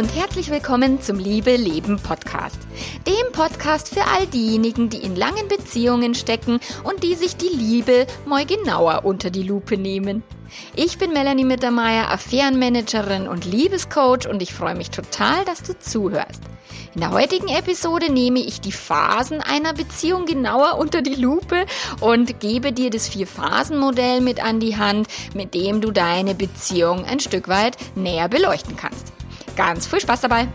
und herzlich willkommen zum Liebe Leben Podcast. Dem Podcast für all diejenigen, die in langen Beziehungen stecken und die sich die Liebe mal genauer unter die Lupe nehmen. Ich bin Melanie Mittermeier, Affärenmanagerin und Liebescoach und ich freue mich total, dass du zuhörst. In der heutigen Episode nehme ich die Phasen einer Beziehung genauer unter die Lupe und gebe dir das Vier-Phasen-Modell mit an die Hand, mit dem du deine Beziehung ein Stück weit näher beleuchten kannst. Ganz viel Spaß dabei!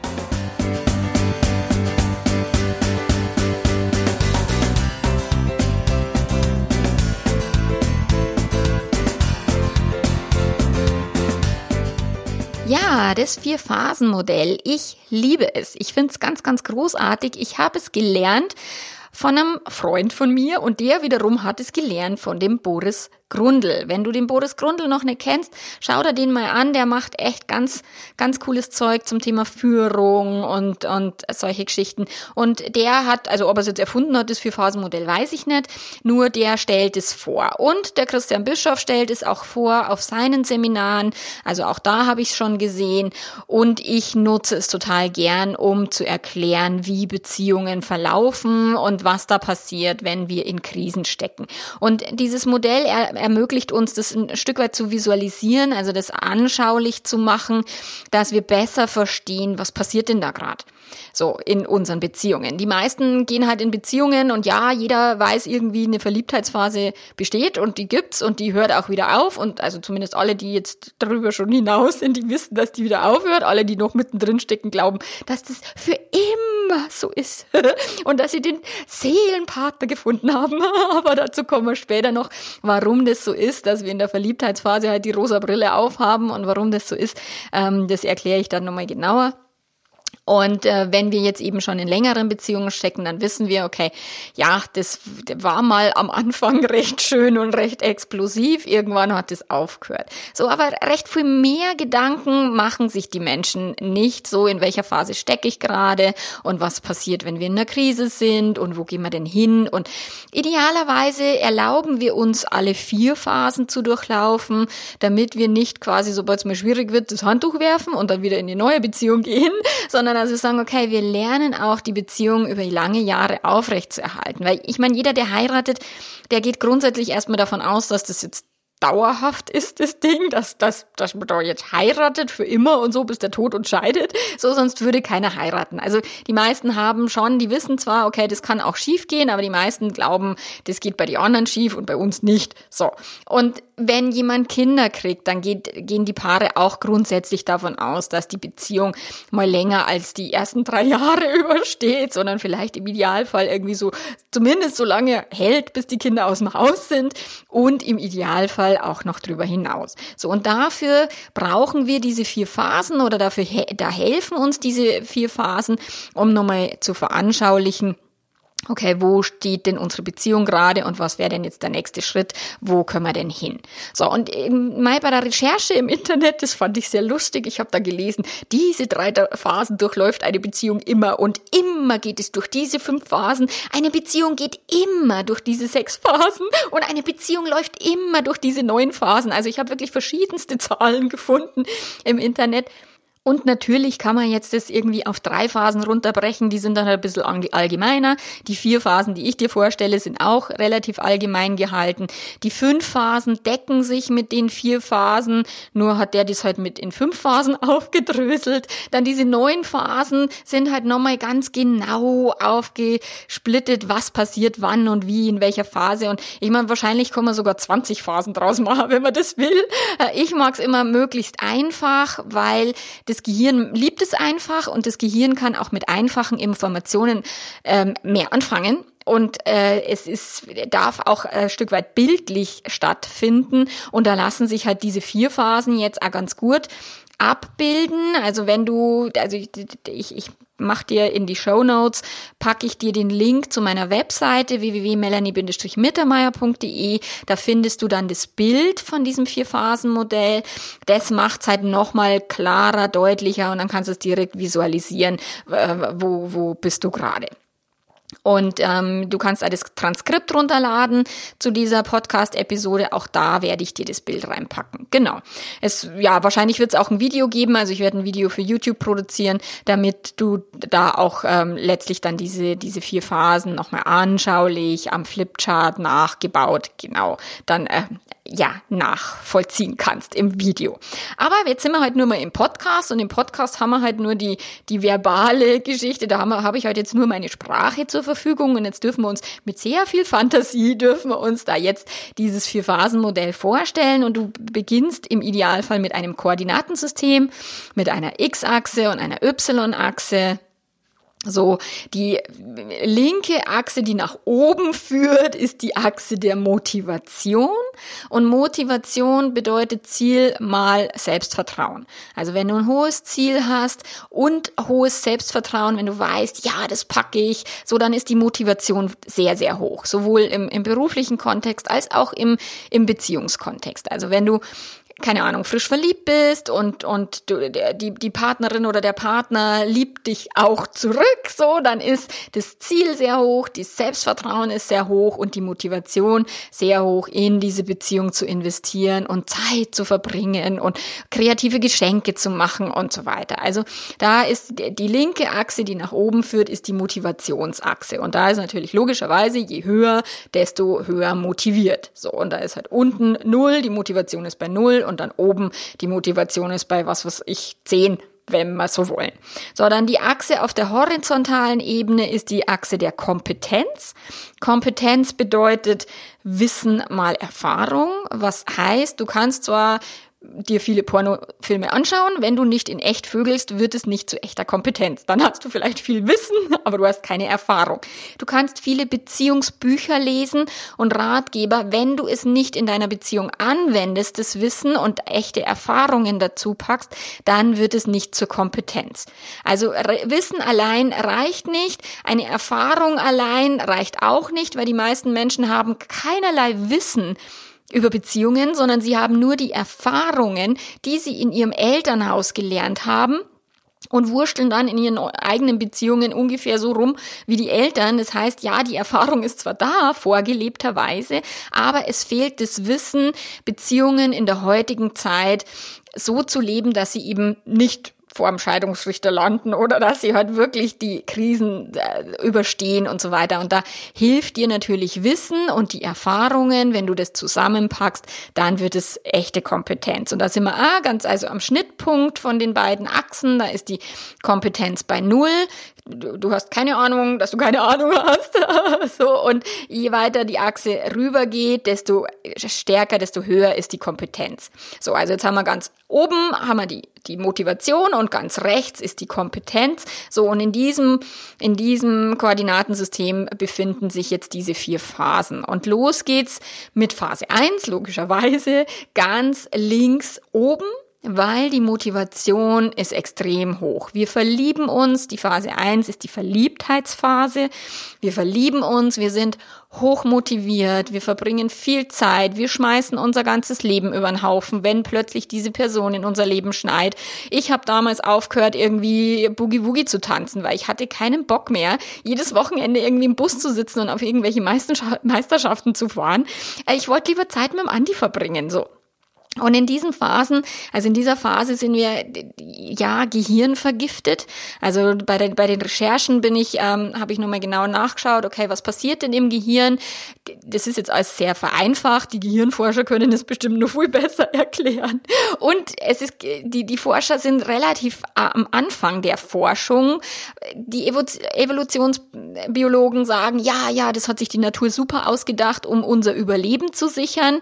Ja, das Vier-Phasen-Modell. Ich liebe es. Ich finde es ganz, ganz großartig. Ich habe es gelernt von einem Freund von mir und der wiederum hat es gelernt von dem Boris Grundl. Wenn du den Boris Grundl noch nicht kennst, schau dir den mal an. Der macht echt ganz, ganz cooles Zeug zum Thema Führung und, und solche Geschichten. Und der hat, also ob er es jetzt erfunden hat, das Vier-Phasen-Modell, weiß ich nicht. Nur der stellt es vor. Und der Christian Bischoff stellt es auch vor auf seinen Seminaren. Also auch da habe ich es schon gesehen. Und ich nutze es total gern, um zu erklären, wie Beziehungen verlaufen und was da passiert, wenn wir in Krisen stecken. Und dieses Modell er, ermöglicht uns, das ein Stück weit zu visualisieren, also das anschaulich zu machen, dass wir besser verstehen, was passiert denn da gerade. So, in unseren Beziehungen. Die meisten gehen halt in Beziehungen und ja, jeder weiß irgendwie, eine Verliebtheitsphase besteht und die gibt's und die hört auch wieder auf und also zumindest alle, die jetzt darüber schon hinaus sind, die wissen, dass die wieder aufhört. Alle, die noch mittendrin stecken, glauben, dass das für immer so ist und dass sie den Seelenpartner gefunden haben. Aber dazu kommen wir später noch, warum das so ist, dass wir in der Verliebtheitsphase halt die rosa Brille aufhaben und warum das so ist, ähm, das erkläre ich dann nochmal genauer. Und äh, wenn wir jetzt eben schon in längeren Beziehungen stecken, dann wissen wir, okay, ja, das war mal am Anfang recht schön und recht explosiv. Irgendwann hat es aufgehört. So, aber recht viel mehr Gedanken machen sich die Menschen nicht so, in welcher Phase stecke ich gerade und was passiert, wenn wir in einer Krise sind und wo gehen wir denn hin. Und idealerweise erlauben wir uns alle vier Phasen zu durchlaufen, damit wir nicht quasi, sobald es mal schwierig wird, das Handtuch werfen und dann wieder in die neue Beziehung gehen, sondern sondern also sagen, okay, wir lernen auch die Beziehung über lange Jahre aufrechtzuerhalten. Weil ich meine, jeder, der heiratet, der geht grundsätzlich erstmal davon aus, dass das jetzt dauerhaft ist das Ding, dass, dass, dass man da jetzt heiratet für immer und so, bis der Tod uns scheidet. So, sonst würde keiner heiraten. Also die meisten haben schon, die wissen zwar, okay, das kann auch schief gehen, aber die meisten glauben, das geht bei den anderen schief und bei uns nicht. So. Und wenn jemand Kinder kriegt, dann geht, gehen die Paare auch grundsätzlich davon aus, dass die Beziehung mal länger als die ersten drei Jahre übersteht, sondern vielleicht im Idealfall irgendwie so, zumindest so lange hält, bis die Kinder aus dem Haus sind und im Idealfall auch noch drüber hinaus. So, und dafür brauchen wir diese vier Phasen oder dafür, da helfen uns diese vier Phasen, um nochmal zu veranschaulichen, okay, wo steht denn unsere Beziehung gerade und was wäre denn jetzt der nächste Schritt? Wo können wir denn hin? So, und mal bei der Recherche im Internet, das fand ich sehr lustig, ich habe da gelesen, diese drei Phasen durchläuft eine Beziehung immer und immer geht es durch diese fünf Phasen. Eine Beziehung geht immer durch diese sechs Phasen und eine Beziehung läuft immer durch diese neun Phasen. Also ich habe wirklich verschiedenste Zahlen gefunden im Internet. Und natürlich kann man jetzt das irgendwie auf drei Phasen runterbrechen, die sind dann ein bisschen allgemeiner. Die vier Phasen, die ich dir vorstelle, sind auch relativ allgemein gehalten. Die fünf Phasen decken sich mit den vier Phasen, nur hat der das halt mit in fünf Phasen aufgedröselt. Dann diese neun Phasen sind halt nochmal ganz genau aufgesplittet, was passiert wann und wie, in welcher Phase. Und ich meine, wahrscheinlich kann man sogar 20 Phasen draus machen, wenn man das will. Äh, ich mag es immer möglichst einfach, weil das das Gehirn liebt es einfach und das Gehirn kann auch mit einfachen Informationen ähm, mehr anfangen. Und äh, es ist, darf auch ein Stück weit bildlich stattfinden. Und da lassen sich halt diese vier Phasen jetzt auch ganz gut abbilden. Also wenn du, also ich, ich, ich mach dir in die Show Notes, packe ich dir den Link zu meiner Webseite www.melanie-mittermeier.de. Da findest du dann das Bild von diesem Vier-Phasen-Modell. Das macht's halt nochmal klarer, deutlicher und dann kannst du es direkt visualisieren, wo, wo bist du gerade. Und ähm, du kannst das Transkript runterladen zu dieser Podcast-Episode. Auch da werde ich dir das Bild reinpacken. Genau. Es, ja, wahrscheinlich wird es auch ein Video geben. Also ich werde ein Video für YouTube produzieren, damit du da auch ähm, letztlich dann diese, diese vier Phasen nochmal anschaulich am Flipchart nachgebaut, genau, dann äh, ja, nachvollziehen kannst im Video. Aber jetzt sind wir halt nur mal im Podcast und im Podcast haben wir halt nur die, die verbale Geschichte. Da habe hab ich halt jetzt nur meine Sprache zur Verfügung und jetzt dürfen wir uns mit sehr viel Fantasie dürfen wir uns da jetzt dieses Vier-Phasen-Modell vorstellen und du beginnst im Idealfall mit einem Koordinatensystem, mit einer X-Achse und einer Y-Achse so, die linke Achse, die nach oben führt, ist die Achse der Motivation. Und Motivation bedeutet Ziel mal Selbstvertrauen. Also wenn du ein hohes Ziel hast und hohes Selbstvertrauen, wenn du weißt, ja, das packe ich, so dann ist die Motivation sehr, sehr hoch. Sowohl im, im beruflichen Kontext als auch im, im Beziehungskontext. Also wenn du keine Ahnung, frisch verliebt bist und, und du, die, die Partnerin oder der Partner liebt dich auch zurück, so, dann ist das Ziel sehr hoch, das Selbstvertrauen ist sehr hoch und die Motivation sehr hoch, in diese Beziehung zu investieren und Zeit zu verbringen und kreative Geschenke zu machen und so weiter. Also da ist die linke Achse, die nach oben führt, ist die Motivationsachse. Und da ist natürlich logischerweise, je höher, desto höher motiviert. So, und da ist halt unten null, die Motivation ist bei null und dann oben die Motivation ist bei was, was ich zehn wenn wir so wollen. So, dann die Achse auf der horizontalen Ebene ist die Achse der Kompetenz. Kompetenz bedeutet Wissen mal Erfahrung, was heißt, du kannst zwar dir viele Pornofilme anschauen. Wenn du nicht in echt vögelst, wird es nicht zu echter Kompetenz. Dann hast du vielleicht viel Wissen, aber du hast keine Erfahrung. Du kannst viele Beziehungsbücher lesen und Ratgeber. Wenn du es nicht in deiner Beziehung anwendest, das Wissen und echte Erfahrungen dazu packst, dann wird es nicht zur Kompetenz. Also Wissen allein reicht nicht. Eine Erfahrung allein reicht auch nicht, weil die meisten Menschen haben keinerlei Wissen über Beziehungen, sondern sie haben nur die Erfahrungen, die sie in ihrem Elternhaus gelernt haben und wursteln dann in ihren eigenen Beziehungen ungefähr so rum wie die Eltern. Das heißt, ja, die Erfahrung ist zwar da, vorgelebterweise, aber es fehlt das Wissen, Beziehungen in der heutigen Zeit so zu leben, dass sie eben nicht vor dem Scheidungsrichter landen oder dass sie halt wirklich die Krisen äh, überstehen und so weiter. Und da hilft dir natürlich Wissen und die Erfahrungen, wenn du das zusammenpackst, dann wird es echte Kompetenz. Und da sind wir ah, ganz also am Schnittpunkt von den beiden Achsen. Da ist die Kompetenz bei Null du, du hast keine Ahnung, dass du keine Ahnung hast. so, und je weiter die Achse rübergeht, desto stärker, desto höher ist die Kompetenz. So, also jetzt haben wir ganz oben haben wir die, die Motivation und ganz rechts ist die Kompetenz. So, und in diesem, in diesem Koordinatensystem befinden sich jetzt diese vier Phasen. Und los geht's mit Phase 1, logischerweise, ganz links oben weil die Motivation ist extrem hoch. Wir verlieben uns, die Phase 1 ist die Verliebtheitsphase. Wir verlieben uns, wir sind hoch motiviert, wir verbringen viel Zeit, wir schmeißen unser ganzes Leben über den Haufen, wenn plötzlich diese Person in unser Leben schneit. Ich habe damals aufgehört, irgendwie Boogie Woogie zu tanzen, weil ich hatte keinen Bock mehr, jedes Wochenende irgendwie im Bus zu sitzen und auf irgendwelche Meisterschaften zu fahren. Ich wollte lieber Zeit mit dem Andi verbringen, so. Und in diesen Phasen, also in dieser Phase sind wir ja Gehirn vergiftet. Also bei den, bei den Recherchen bin ich, ähm, habe ich nochmal genau nachgeschaut, okay, was passiert denn im Gehirn? Das ist jetzt alles sehr vereinfacht. Die Gehirnforscher können es bestimmt noch viel besser erklären. Und es ist, die, die Forscher sind relativ am Anfang der Forschung. Die Evolutionsbiologen sagen, ja, ja, das hat sich die Natur super ausgedacht, um unser Überleben zu sichern.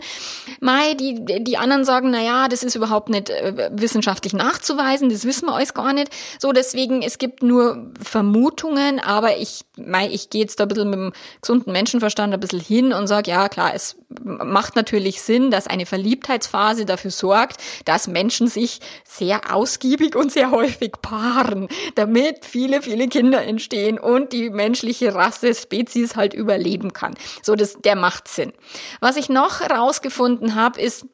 Mai, die, die anderen anderen sagen, na ja, das ist überhaupt nicht äh, wissenschaftlich nachzuweisen, das wissen wir alles gar nicht. So, deswegen, es gibt nur Vermutungen, aber ich, mei, ich gehe jetzt da ein bisschen mit dem gesunden Menschenverstand ein bisschen hin und sage, ja klar, es macht natürlich Sinn, dass eine Verliebtheitsphase dafür sorgt, dass Menschen sich sehr ausgiebig und sehr häufig paaren, damit viele, viele Kinder entstehen und die menschliche Rasse, Spezies halt überleben kann. So, das, der macht Sinn. Was ich noch rausgefunden habe, ist,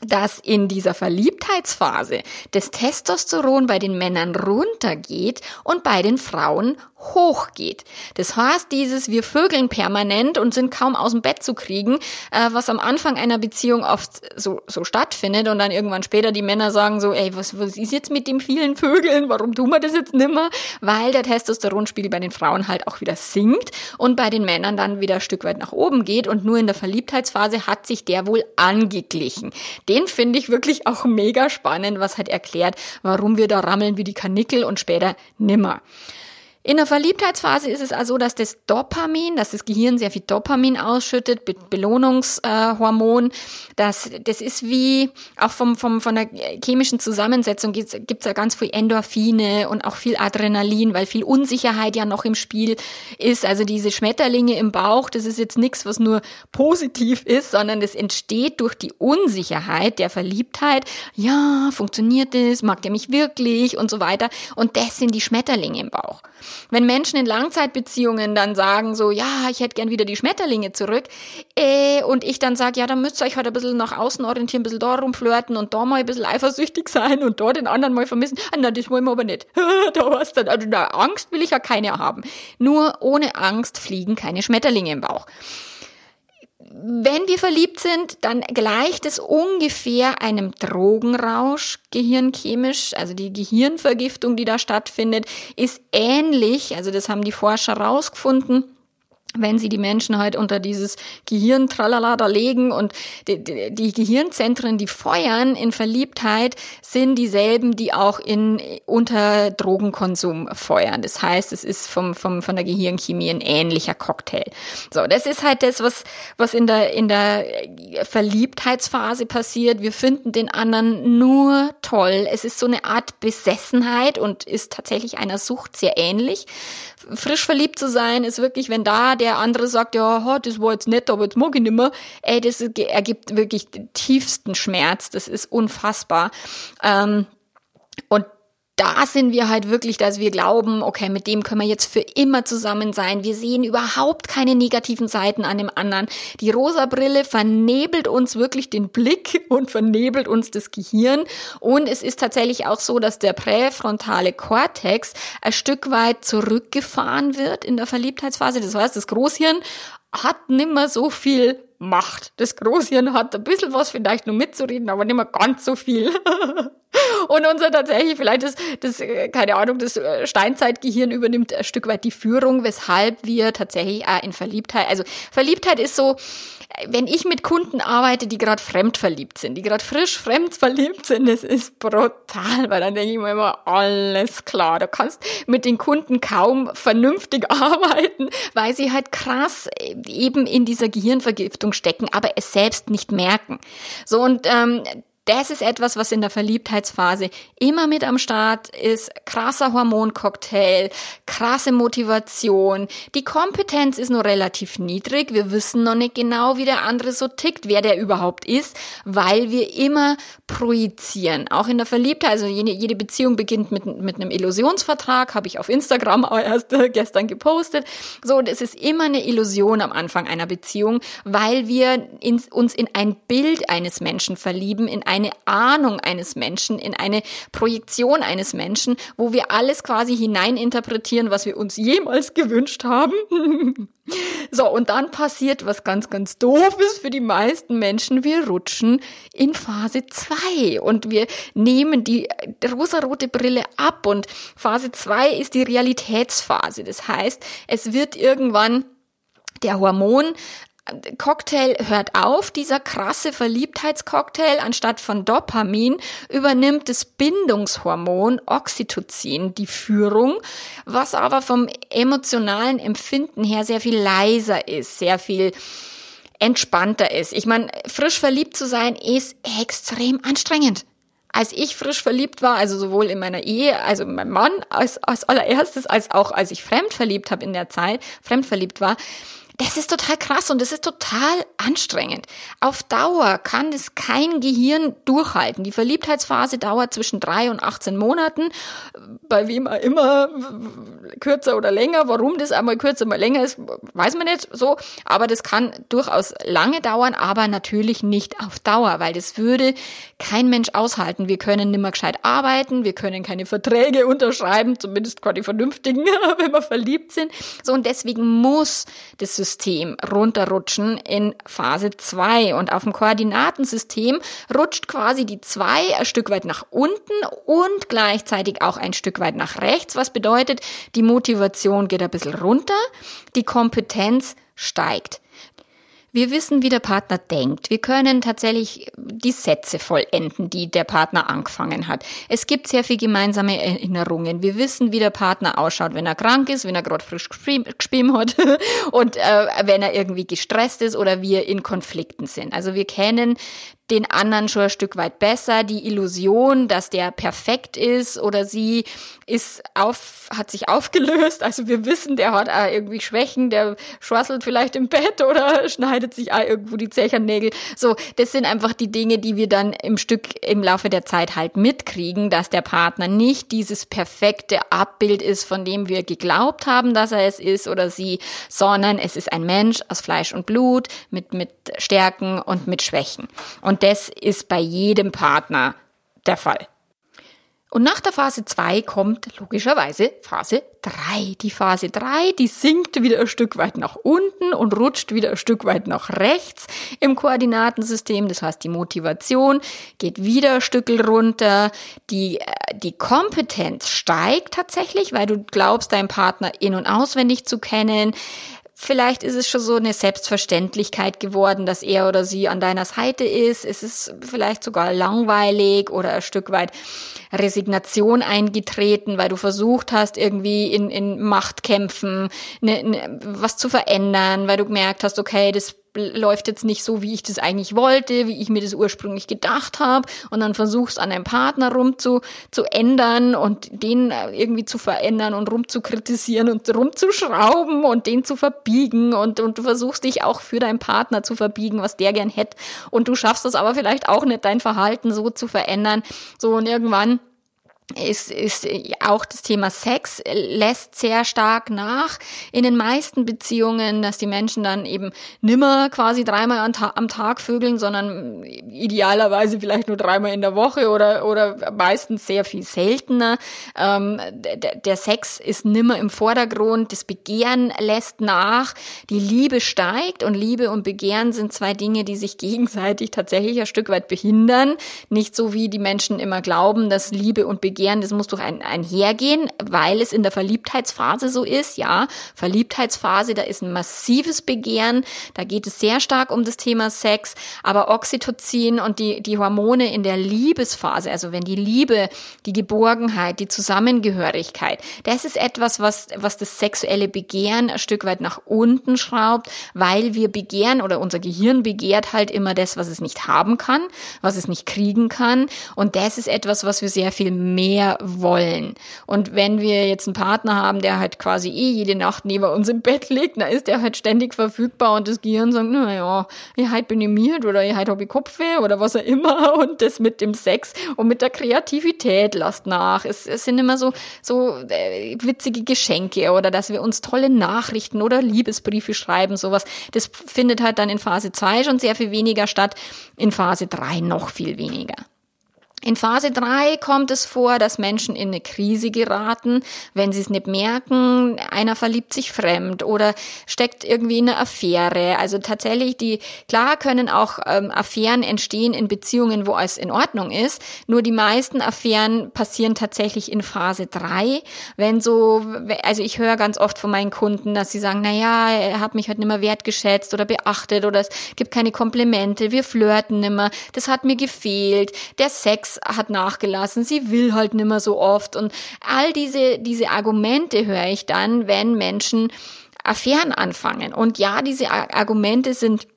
dass in dieser Verliebtheitsphase das Testosteron bei den Männern runtergeht und bei den Frauen hochgeht. Das heißt, dieses wir vögeln permanent und sind kaum aus dem Bett zu kriegen, äh, was am Anfang einer Beziehung oft so, so stattfindet und dann irgendwann später die Männer sagen so, ey, was, was ist jetzt mit dem vielen Vögeln? Warum tun wir das jetzt nimmer? Weil der Testosteronspiegel bei den Frauen halt auch wieder sinkt und bei den Männern dann wieder ein Stück weit nach oben geht und nur in der Verliebtheitsphase hat sich der wohl angeglichen. Den finde ich wirklich auch mega spannend, was halt erklärt, warum wir da rammeln wie die Kanickel und später nimmer. In der Verliebtheitsphase ist es also, dass das Dopamin, dass das Gehirn sehr viel Dopamin ausschüttet, Be Belohnungshormon. das, das ist wie, auch vom, vom, von der chemischen Zusammensetzung gibt es ja ganz viel Endorphine und auch viel Adrenalin, weil viel Unsicherheit ja noch im Spiel ist. Also diese Schmetterlinge im Bauch, das ist jetzt nichts, was nur positiv ist, sondern das entsteht durch die Unsicherheit der Verliebtheit. Ja, funktioniert das? Mag der mich wirklich? Und so weiter. Und das sind die Schmetterlinge im Bauch. Wenn Menschen in Langzeitbeziehungen dann sagen so, ja, ich hätte gern wieder die Schmetterlinge zurück, äh, und ich dann sage, ja, dann müsst ihr euch halt ein bisschen nach außen orientieren, ein bisschen da rumflirten und da mal ein bisschen eifersüchtig sein und da den anderen mal vermissen. Ah, nein, das wollen wir aber nicht. da hast du, also da Angst will ich ja keine haben. Nur ohne Angst fliegen keine Schmetterlinge im Bauch wenn wir verliebt sind, dann gleicht es ungefähr einem Drogenrausch gehirnchemisch. Also die Gehirnvergiftung, die da stattfindet, ist ähnlich. Also das haben die Forscher rausgefunden wenn sie die Menschen halt unter dieses Gehirn tralala da legen und die, die, die, Gehirnzentren, die feuern in Verliebtheit, sind dieselben, die auch in unter Drogenkonsum feuern. Das heißt, es ist vom, vom, von der Gehirnchemie ein ähnlicher Cocktail. So, das ist halt das, was, was in der, in der Verliebtheitsphase passiert. Wir finden den anderen nur toll. Es ist so eine Art Besessenheit und ist tatsächlich einer Sucht sehr ähnlich. Frisch verliebt zu sein ist wirklich, wenn da der der andere sagt, ja, das war jetzt nett, aber jetzt mag ich nicht mehr. Ey, das ergibt wirklich den tiefsten Schmerz. Das ist unfassbar. Ähm, und da sind wir halt wirklich, dass wir glauben, okay, mit dem können wir jetzt für immer zusammen sein. Wir sehen überhaupt keine negativen Seiten an dem anderen. Die rosa Brille vernebelt uns wirklich den Blick und vernebelt uns das Gehirn. Und es ist tatsächlich auch so, dass der präfrontale Kortex ein Stück weit zurückgefahren wird in der Verliebtheitsphase. Das heißt, das Großhirn hat nimmer so viel Macht. Das Großhirn hat ein bisschen was vielleicht nur mitzureden, aber nicht mehr ganz so viel. Und unser tatsächlich, vielleicht das, das, äh, keine Ahnung, das äh, Steinzeitgehirn übernimmt ein Stück weit die Führung, weshalb wir tatsächlich auch in Verliebtheit, also Verliebtheit ist so, wenn ich mit Kunden arbeite, die gerade fremd verliebt sind, die gerade frisch fremd verliebt sind, das ist brutal, weil dann denke ich mir immer, alles klar, du kannst mit den Kunden kaum vernünftig arbeiten, weil sie halt krass äh, eben in dieser Gehirnvergiftung stecken, aber es selbst nicht merken. So und ähm, das ist etwas, was in der Verliebtheitsphase immer mit am Start ist. Krasser Hormoncocktail, krasse Motivation. Die Kompetenz ist nur relativ niedrig. Wir wissen noch nicht genau, wie der andere so tickt, wer der überhaupt ist, weil wir immer projizieren. Auch in der Verliebtheit, also jede, Beziehung beginnt mit, mit einem Illusionsvertrag, habe ich auf Instagram auch erst äh, gestern gepostet. So, das ist immer eine Illusion am Anfang einer Beziehung, weil wir uns in ein Bild eines Menschen verlieben, in eine Ahnung eines Menschen, in eine Projektion eines Menschen, wo wir alles quasi hineininterpretieren, was wir uns jemals gewünscht haben. so, und dann passiert was ganz, ganz doofes für die meisten Menschen. Wir rutschen in Phase 2 und wir nehmen die rosarote Brille ab und Phase 2 ist die Realitätsphase. Das heißt, es wird irgendwann der Hormon Cocktail hört auf, dieser krasse Verliebtheitscocktail, anstatt von Dopamin übernimmt das Bindungshormon Oxytocin die Führung, was aber vom emotionalen Empfinden her sehr viel leiser ist, sehr viel entspannter ist. Ich meine, frisch verliebt zu sein ist extrem anstrengend. Als ich frisch verliebt war, also sowohl in meiner Ehe, also mein Mann als, als allererstes, als auch als ich fremd verliebt habe in der Zeit, fremd verliebt war, Das ist total krass und das ist total anstrengend. Auf Dauer kann es kein Gehirn durchhalten. Die Verliebtheitsphase dauert zwischen drei und 18 Monaten. Bei wem immer kürzer oder länger. Warum das einmal kürzer, mal länger ist, weiß man nicht so. Aber das kann durchaus lange dauern, aber natürlich nicht auf Dauer, weil das würde kein Mensch aushalten. Wir können nimmer gescheit arbeiten, wir können keine Verträge unterschreiben, zumindest keine vernünftigen, wenn wir verliebt sind. So, und deswegen muss das System runterrutschen in Phase 2. Und auf dem Koordinatensystem rutscht quasi die 2 ein Stück weit nach unten und gleichzeitig auch ein Stück weit nach rechts, was bedeutet, die Motivation geht ein bisschen runter, die Kompetenz steigt. Wir wissen, wie der Partner denkt. Wir können tatsächlich die Sätze vollenden, die der Partner angefangen hat. Es gibt sehr viel gemeinsame Erinnerungen. Wir wissen, wie der Partner ausschaut, wenn er krank ist, wenn er gerade frisch gespielt hat und äh, wenn er irgendwie gestresst ist oder wir in Konflikten sind. Also wir kennen den anderen schon ein Stück weit besser. Die Illusion, dass der perfekt ist oder sie ist auf, hat sich aufgelöst. Also wir wissen, der hat auch irgendwie Schwächen, der schwasselt vielleicht im Bett oder schneidet sich auch irgendwo die Zechernägel. So, das sind einfach die Dinge, die wir dann im Stück im Laufe der Zeit halt mitkriegen, dass der Partner nicht dieses perfekte Abbild ist, von dem wir geglaubt haben, dass er es ist oder sie, sondern es ist ein Mensch aus Fleisch und Blut mit, mit Stärken und mit Schwächen. Und und das ist bei jedem Partner der Fall. Und nach der Phase 2 kommt logischerweise Phase 3. Die Phase 3, die sinkt wieder ein Stück weit nach unten und rutscht wieder ein Stück weit nach rechts im Koordinatensystem. Das heißt, die Motivation geht wieder ein Stück runter. Die, äh, die Kompetenz steigt tatsächlich, weil du glaubst, deinen Partner in- und auswendig zu kennen. Vielleicht ist es schon so eine Selbstverständlichkeit geworden, dass er oder sie an deiner Seite ist. Es ist vielleicht sogar langweilig oder ein Stück weit Resignation eingetreten, weil du versucht hast, irgendwie in, in Machtkämpfen ne, ne, was zu verändern, weil du gemerkt hast, okay, das läuft jetzt nicht so, wie ich das eigentlich wollte, wie ich mir das ursprünglich gedacht habe und dann versuchst an deinem Partner rum zu, zu ändern und den irgendwie zu verändern und rum zu kritisieren und rumzuschrauben und den zu verbiegen. Und, und du versuchst dich auch für deinen Partner zu verbiegen, was der gern hätte und du schaffst es aber vielleicht auch nicht, dein Verhalten so zu verändern. So und irgendwann ist, ist auch das Thema Sex lässt sehr stark nach in den meisten Beziehungen, dass die Menschen dann eben nimmer quasi dreimal am Tag vögeln, sondern idealerweise vielleicht nur dreimal in der Woche oder, oder meistens sehr viel seltener. Ähm, der Sex ist nimmer im Vordergrund, das Begehren lässt nach, die Liebe steigt und Liebe und Begehren sind zwei Dinge, die sich gegenseitig tatsächlich ein Stück weit behindern. Nicht so wie die Menschen immer glauben, dass Liebe und Begehren Begehren, das muss durch ein, einhergehen, weil es in der Verliebtheitsphase so ist. Ja, Verliebtheitsphase, da ist ein massives Begehren, da geht es sehr stark um das Thema Sex, aber Oxytocin und die, die Hormone in der Liebesphase, also wenn die Liebe, die Geborgenheit, die Zusammengehörigkeit, das ist etwas, was, was das sexuelle Begehren ein Stück weit nach unten schraubt, weil wir begehren oder unser Gehirn begehrt halt immer das, was es nicht haben kann, was es nicht kriegen kann. Und das ist etwas, was wir sehr viel mehr mehr wollen. Und wenn wir jetzt einen Partner haben, der halt quasi eh jede Nacht neben uns im Bett liegt, dann ist der halt ständig verfügbar und das Gehirn sagt, naja, ich halt müde oder ich halt ich Kopfweh oder was auch immer und das mit dem Sex und mit der Kreativität lasst nach. Es, es sind immer so, so äh, witzige Geschenke oder dass wir uns tolle Nachrichten oder Liebesbriefe schreiben, sowas. Das findet halt dann in Phase 2 schon sehr viel weniger statt, in Phase 3 noch viel weniger. In Phase 3 kommt es vor, dass Menschen in eine Krise geraten, wenn sie es nicht merken, einer verliebt sich fremd oder steckt irgendwie in einer Affäre. Also tatsächlich, die, klar können auch ähm, Affären entstehen in Beziehungen, wo alles in Ordnung ist, nur die meisten Affären passieren tatsächlich in Phase 3, wenn so, also ich höre ganz oft von meinen Kunden, dass sie sagen, na ja, er hat mich halt nicht mehr wertgeschätzt oder beachtet oder es gibt keine Komplimente, wir flirten nimmer, das hat mir gefehlt, der Sex hat nachgelassen, sie will halt nimmer so oft und all diese, diese Argumente höre ich dann, wenn Menschen Affären anfangen. Und ja, diese Argumente sind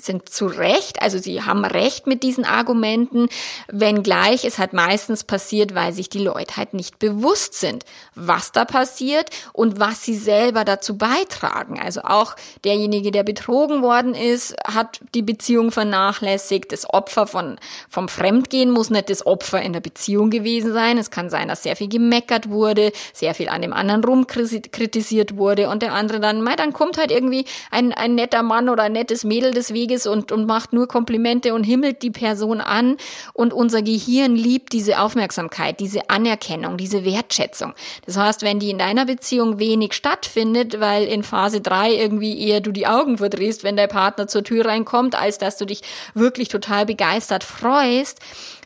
sind zu Recht, also sie haben Recht mit diesen Argumenten, wenngleich es halt meistens passiert, weil sich die Leute halt nicht bewusst sind, was da passiert und was sie selber dazu beitragen. Also auch derjenige, der betrogen worden ist, hat die Beziehung vernachlässigt. Das Opfer von, vom Fremdgehen muss nicht das Opfer in der Beziehung gewesen sein. Es kann sein, dass sehr viel gemeckert wurde, sehr viel an dem anderen rumkritisiert wurde und der andere dann, mei, dann kommt halt irgendwie ein, ein netter Mann oder ein nettes Mädel des Weges und, und macht nur Komplimente und himmelt die Person an und unser Gehirn liebt diese Aufmerksamkeit, diese Anerkennung, diese Wertschätzung. Das heißt, wenn die in deiner Beziehung wenig stattfindet, weil in Phase drei irgendwie eher du die Augen verdrehst, wenn der Partner zur Tür reinkommt, als dass du dich wirklich total begeistert freust,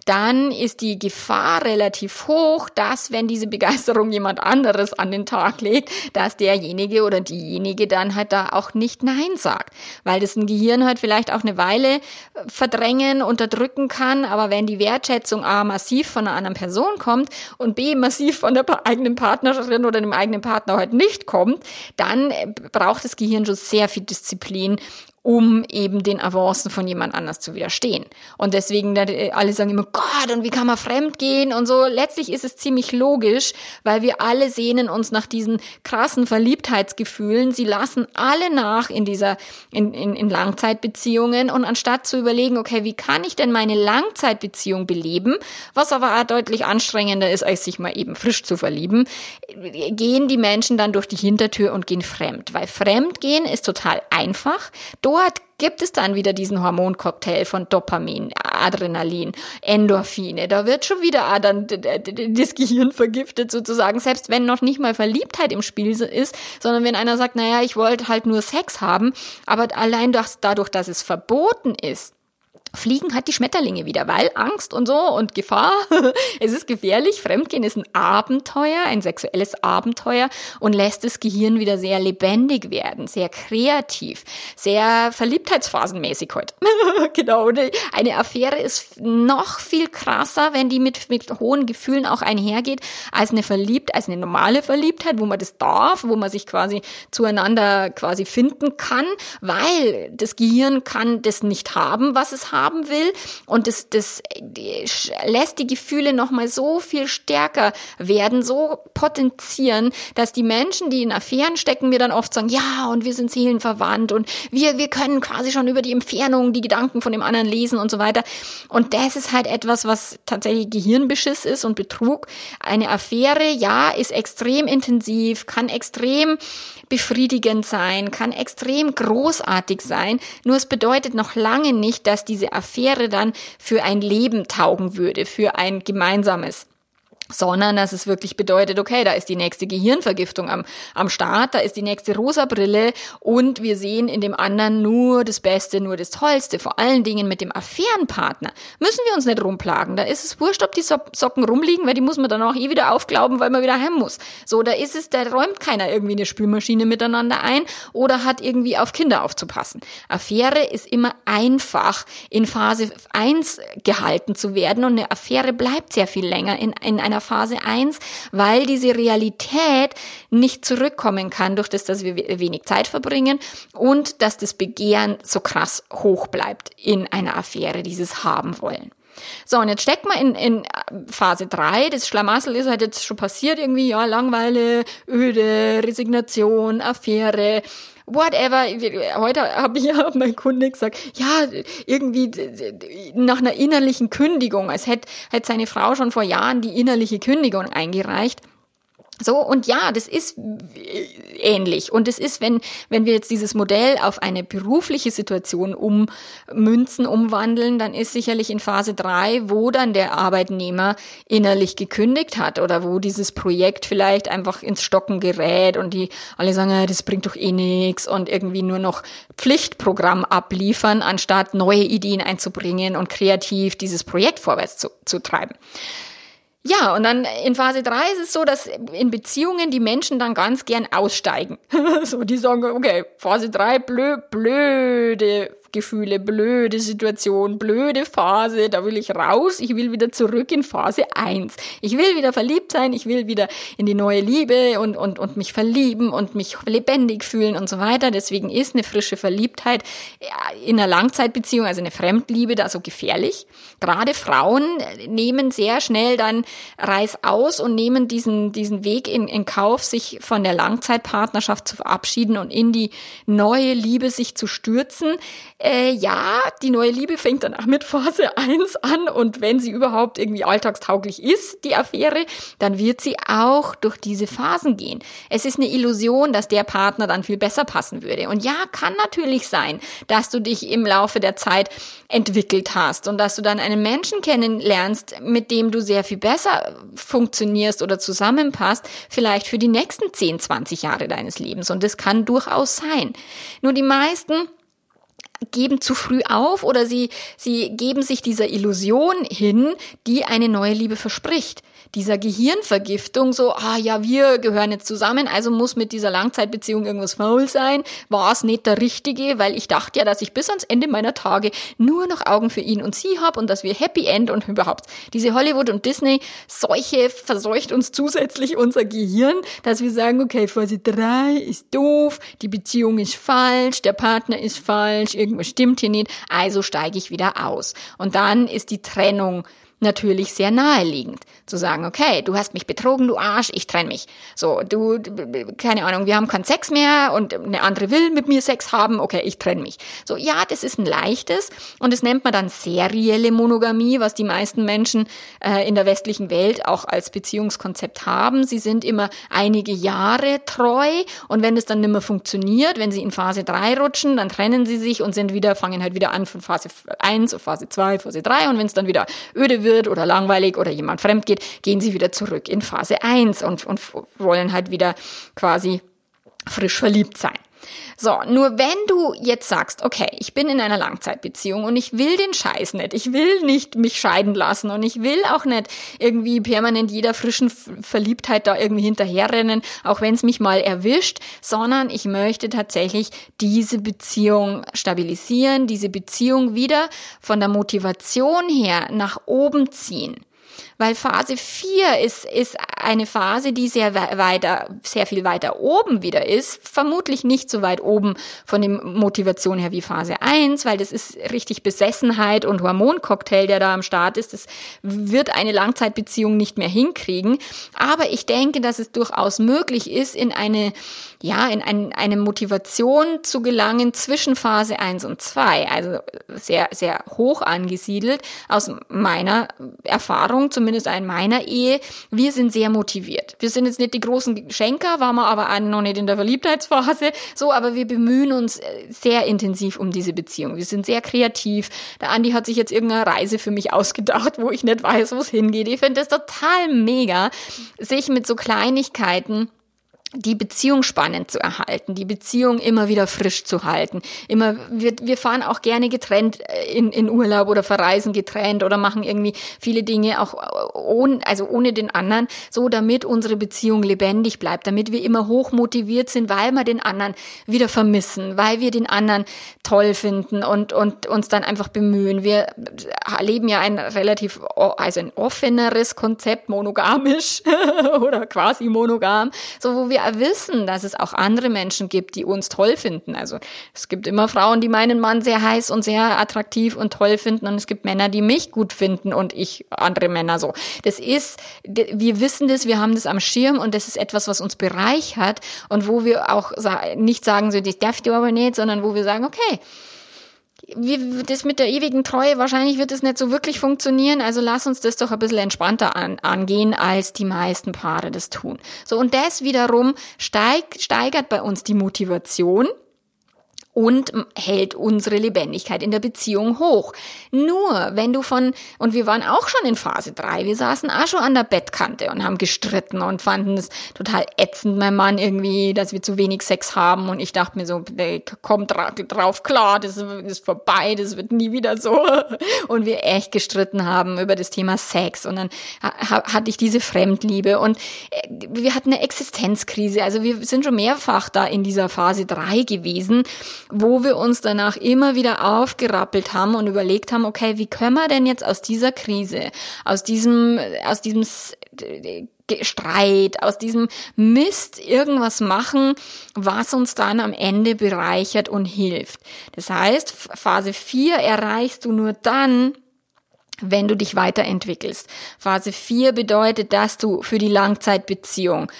dann ist die Gefahr relativ hoch, dass wenn diese Begeisterung jemand anderes an den Tag legt, dass derjenige oder diejenige dann halt da auch nicht Nein sagt, weil das ein Gehirn halt vielleicht auch eine Weile äh, verdrängen, unterdrücken kann, aber wenn die Wertschätzung A massiv von einer anderen Person kommt und B massiv von der eigenen Partnerin oder dem eigenen Partner halt nicht kommt, dann äh, braucht das Gehirn schon sehr viel Disziplin, um eben den Avancen von jemand anders zu widerstehen. Und deswegen, äh, alle sagen immer, Gott, und wie kann man fremd gehen und so. Letztlich ist es ziemlich logisch, weil wir alle sehnen uns nach diesen krassen Verliebtheitsgefühlen. Sie lassen alle nach in dieser, in, in, in Langzeitbeziehungen. Und anstatt zu überlegen, okay, wie kann ich denn meine Langzeitbeziehung beleben, was aber auch deutlich anstrengender ist, als sich mal eben frisch zu verlieben, gehen die Menschen dann durch die Hintertür und gehen fremd. Weil Fremdgehen ist total einfach dort gibt es dann wieder diesen Hormoncocktail von Dopamin, Adrenalin, Endorphine. Da wird schon wieder dann das Gehirn vergiftet sozusagen, selbst wenn noch nicht mal Verliebtheit im Spiel ist, sondern wenn einer sagt, naja, ich wollte halt nur Sex haben, aber allein dadurch, dass es verboten ist, fliegen halt die Schmetterlinge wieder, weil Angst und so und Gefahr, es ist gefährlich. Fremdgehen ist ein Abenteuer, ein sexuelles Abenteuer und lässt das Gehirn wieder sehr lebendig werden, sehr kreativ, sehr verliebtheitsphasenmäßig heute. genau, eine Affäre ist noch viel krasser, wenn die mit, mit hohen Gefühlen auch einhergeht, als eine Verliebt, als eine normale Verliebtheit, wo man das darf, wo man sich quasi zueinander quasi finden kann, weil das Gehirn kann das nicht haben, was es hat haben will und das, das lässt die Gefühle nochmal so viel stärker werden, so potenzieren, dass die Menschen, die in Affären stecken, mir dann oft sagen, ja, und wir sind seelenverwandt und wir, wir können quasi schon über die Entfernung die Gedanken von dem anderen lesen und so weiter. Und das ist halt etwas, was tatsächlich Gehirnbeschiss ist und Betrug. Eine Affäre, ja, ist extrem intensiv, kann extrem befriedigend sein, kann extrem großartig sein. Nur es bedeutet noch lange nicht, dass diese Affäre dann für ein Leben taugen würde, für ein gemeinsames sondern dass es wirklich bedeutet, okay, da ist die nächste Gehirnvergiftung am, am Start, da ist die nächste rosa Brille und wir sehen in dem anderen nur das Beste, nur das Tollste. Vor allen Dingen mit dem Affärenpartner müssen wir uns nicht rumplagen. Da ist es wurscht, ob die Socken rumliegen, weil die muss man dann auch eh wieder aufglauben, weil man wieder heim muss. So, da ist es, da räumt keiner irgendwie eine Spülmaschine miteinander ein oder hat irgendwie auf Kinder aufzupassen. Affäre ist immer einfach in Phase 1 gehalten zu werden und eine Affäre bleibt sehr viel länger in, in einer Phase 1, weil diese Realität nicht zurückkommen kann durch das, dass wir wenig Zeit verbringen und dass das Begehren so krass hoch bleibt in einer Affäre, dieses haben wollen. So, und jetzt steckt man in, in Phase 3. Das Schlamassel ist halt jetzt schon passiert irgendwie, ja, Langweile, Öde, Resignation, Affäre, whatever. Heute habe ich ja mein Kunde gesagt, ja, irgendwie nach einer innerlichen Kündigung, als hätte, hätte seine Frau schon vor Jahren die innerliche Kündigung eingereicht. So, und ja, das ist ähnlich. Und es ist, wenn, wenn wir jetzt dieses Modell auf eine berufliche Situation ummünzen, umwandeln, dann ist sicherlich in Phase drei, wo dann der Arbeitnehmer innerlich gekündigt hat oder wo dieses Projekt vielleicht einfach ins Stocken gerät und die alle sagen, ja, das bringt doch eh nix und irgendwie nur noch Pflichtprogramm abliefern, anstatt neue Ideen einzubringen und kreativ dieses Projekt vorwärts zu, zu treiben. Ja, und dann in Phase 3 ist es so, dass in Beziehungen die Menschen dann ganz gern aussteigen. so, die sagen, okay, Phase 3, blö, blöde Gefühle, blöde Situation, blöde Phase, da will ich raus, ich will wieder zurück in Phase 1. Ich will wieder verliebt sein, ich will wieder in die neue Liebe und, und, und mich verlieben und mich lebendig fühlen und so weiter. Deswegen ist eine frische Verliebtheit in einer Langzeitbeziehung, also eine Fremdliebe, da so gefährlich. Gerade Frauen nehmen sehr schnell dann Reiß aus und nehmen diesen, diesen Weg in, in Kauf, sich von der Langzeitpartnerschaft zu verabschieden und in die neue Liebe sich zu stürzen. Äh, ja, die neue Liebe fängt dann auch mit Phase 1 an und wenn sie überhaupt irgendwie alltagstauglich ist, die Affäre, dann wird sie auch durch diese Phasen gehen. Es ist eine Illusion, dass der Partner dann viel besser passen würde. Und ja, kann natürlich sein, dass du dich im Laufe der Zeit entwickelt hast und dass du dann einen Menschen kennenlernst, mit dem du sehr viel besser funktionierst oder zusammenpasst, vielleicht für die nächsten 10, 20 Jahre deines Lebens. Und das kann durchaus sein. Nur die meisten geben zu früh auf oder sie, sie geben sich dieser Illusion hin, die eine neue Liebe verspricht dieser Gehirnvergiftung, so, ah ja, wir gehören jetzt zusammen, also muss mit dieser Langzeitbeziehung irgendwas faul sein, war es nicht der Richtige, weil ich dachte ja, dass ich bis ans Ende meiner Tage nur noch Augen für ihn und sie habe und dass wir Happy End und überhaupt diese Hollywood und Disney Seuche verseucht uns zusätzlich unser Gehirn, dass wir sagen, okay, Phase 3 ist doof, die Beziehung ist falsch, der Partner ist falsch, irgendwas stimmt hier nicht, also steige ich wieder aus. Und dann ist die Trennung natürlich sehr naheliegend zu sagen, okay, du hast mich betrogen, du Arsch, ich trenne mich. So, du, keine Ahnung, wir haben keinen Sex mehr und eine andere will mit mir Sex haben, okay, ich trenne mich. So, ja, das ist ein leichtes und das nennt man dann serielle Monogamie, was die meisten Menschen äh, in der westlichen Welt auch als Beziehungskonzept haben. Sie sind immer einige Jahre treu und wenn es dann nicht mehr funktioniert, wenn sie in Phase 3 rutschen, dann trennen sie sich und sind wieder, fangen halt wieder an von Phase 1 auf Phase 2, Phase 3 und wenn es dann wieder öde wird oder langweilig oder jemand fremd geht, gehen sie wieder zurück in Phase 1 und, und wollen halt wieder quasi frisch verliebt sein. So, nur wenn du jetzt sagst, okay, ich bin in einer Langzeitbeziehung und ich will den Scheiß nicht, ich will nicht mich scheiden lassen und ich will auch nicht irgendwie permanent jeder frischen Verliebtheit da irgendwie hinterherrennen, auch wenn es mich mal erwischt, sondern ich möchte tatsächlich diese Beziehung stabilisieren, diese Beziehung wieder von der Motivation her nach oben ziehen. Weil Phase 4 ist, ist eine Phase, die sehr weiter, sehr viel weiter oben wieder ist. Vermutlich nicht so weit oben von der Motivation her wie Phase 1, weil das ist richtig Besessenheit und Hormoncocktail, der da am Start ist. Das wird eine Langzeitbeziehung nicht mehr hinkriegen. Aber ich denke, dass es durchaus möglich ist, in eine, ja, in ein, eine Motivation zu gelangen zwischen Phase 1 und 2. Also sehr, sehr hoch angesiedelt aus meiner Erfahrung zumindest in meiner Ehe, wir sind sehr motiviert. Wir sind jetzt nicht die großen Schenker, waren wir aber noch nicht in der Verliebtheitsphase, so, aber wir bemühen uns äh, sehr intensiv um diese Beziehung. Wir sind sehr kreativ. Der Andi hat sich jetzt irgendeine Reise für mich ausgedacht, wo ich nicht weiß, wo es hingeht. Ich finde das total mega, sich mit so Kleinigkeiten die Beziehung spannend zu erhalten, die Beziehung immer wieder frisch zu halten. Immer, wir, wir fahren auch gerne getrennt äh, in, in Urlaub oder verreisen getrennt oder machen irgendwie viele Dinge auch äh, ohne, also ohne den anderen, so damit unsere Beziehung lebendig bleibt, damit wir immer hoch motiviert sind, weil wir den anderen wieder vermissen, weil wir den anderen toll finden und, und uns dann einfach bemühen. Wir leben ja ein relativ, also ein offeneres Konzept, monogamisch oder quasi monogam, so wo wir wissen, dass es auch andere Menschen gibt, die uns toll finden. Also es gibt immer Frauen, die meinen Mann sehr heiß und sehr attraktiv und toll finden und es gibt Männer, die mich gut finden und ich andere Männer so. Das ist, wir wissen das, wir haben das am Schirm und das ist etwas, was uns bereichert und wo wir auch nicht sagen, so, das darf du aber nicht, sondern wo wir sagen, okay, wie das mit der ewigen Treue, wahrscheinlich wird es nicht so wirklich funktionieren, also lass uns das doch ein bisschen entspannter an, angehen, als die meisten Paare das tun. So, und das wiederum steig, steigert bei uns die Motivation und hält unsere Lebendigkeit in der Beziehung hoch. Nur wenn du von, und wir waren auch schon in Phase drei, wir saßen auch schon an der Bettkante und haben gestritten und fanden es total ätzend, mein Mann irgendwie, dass wir zu wenig Sex haben. Und ich dachte mir so, komm drauf klar, das ist vorbei, das wird nie wieder so. Und wir echt gestritten haben über das Thema Sex. Und dann hatte ich diese Fremdliebe. Und äh, wir hatten eine Existenzkrise, also wir sind schon mehrfach da in dieser Phase drei gewesen wo wir uns danach immer wieder aufgerappelt haben und überlegt haben, okay, wie können wir denn jetzt aus dieser Krise, aus diesem, aus diesem Streit, aus diesem Mist irgendwas machen, was uns dann am Ende bereichert und hilft. Das heißt, Phase 4 erreichst du nur dann, wenn du dich weiterentwickelst. Phase 4 bedeutet, dass du für die Langzeitbeziehung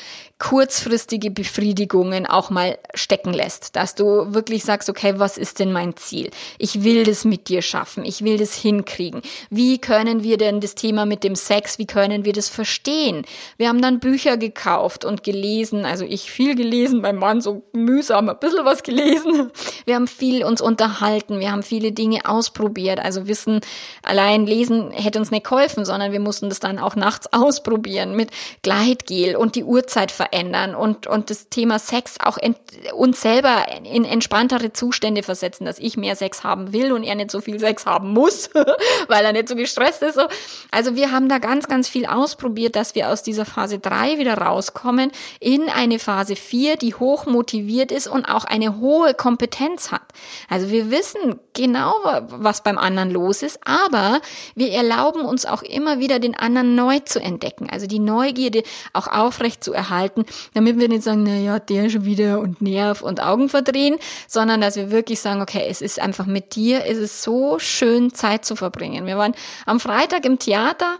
kurzfristige Befriedigungen auch mal stecken lässt, dass du wirklich sagst, okay, was ist denn mein Ziel? Ich will das mit dir schaffen, ich will das hinkriegen. Wie können wir denn das Thema mit dem Sex, wie können wir das verstehen? Wir haben dann Bücher gekauft und gelesen, also ich viel gelesen, mein Mann so mühsam ein bisschen was gelesen. Wir haben viel uns unterhalten, wir haben viele Dinge ausprobiert, also Wissen allein lesen hätte uns nicht geholfen, sondern wir mussten das dann auch nachts ausprobieren mit Gleitgel und die Uhrzeit verändern verändern und, und das Thema Sex auch ent, uns selber in entspanntere Zustände versetzen, dass ich mehr Sex haben will und er nicht so viel Sex haben muss, weil er nicht so gestresst ist. So. Also wir haben da ganz, ganz viel ausprobiert, dass wir aus dieser Phase 3 wieder rauskommen in eine Phase 4, die hoch motiviert ist und auch eine hohe Kompetenz hat. Also wir wissen genau, was beim anderen los ist, aber wir erlauben uns auch immer wieder den anderen neu zu entdecken. Also die Neugierde auch aufrecht zu erhalten halten, damit wir nicht sagen, na der schon wieder und Nerv und Augen verdrehen, sondern dass wir wirklich sagen, okay, es ist einfach mit dir, es ist so schön Zeit zu verbringen. Wir waren am Freitag im Theater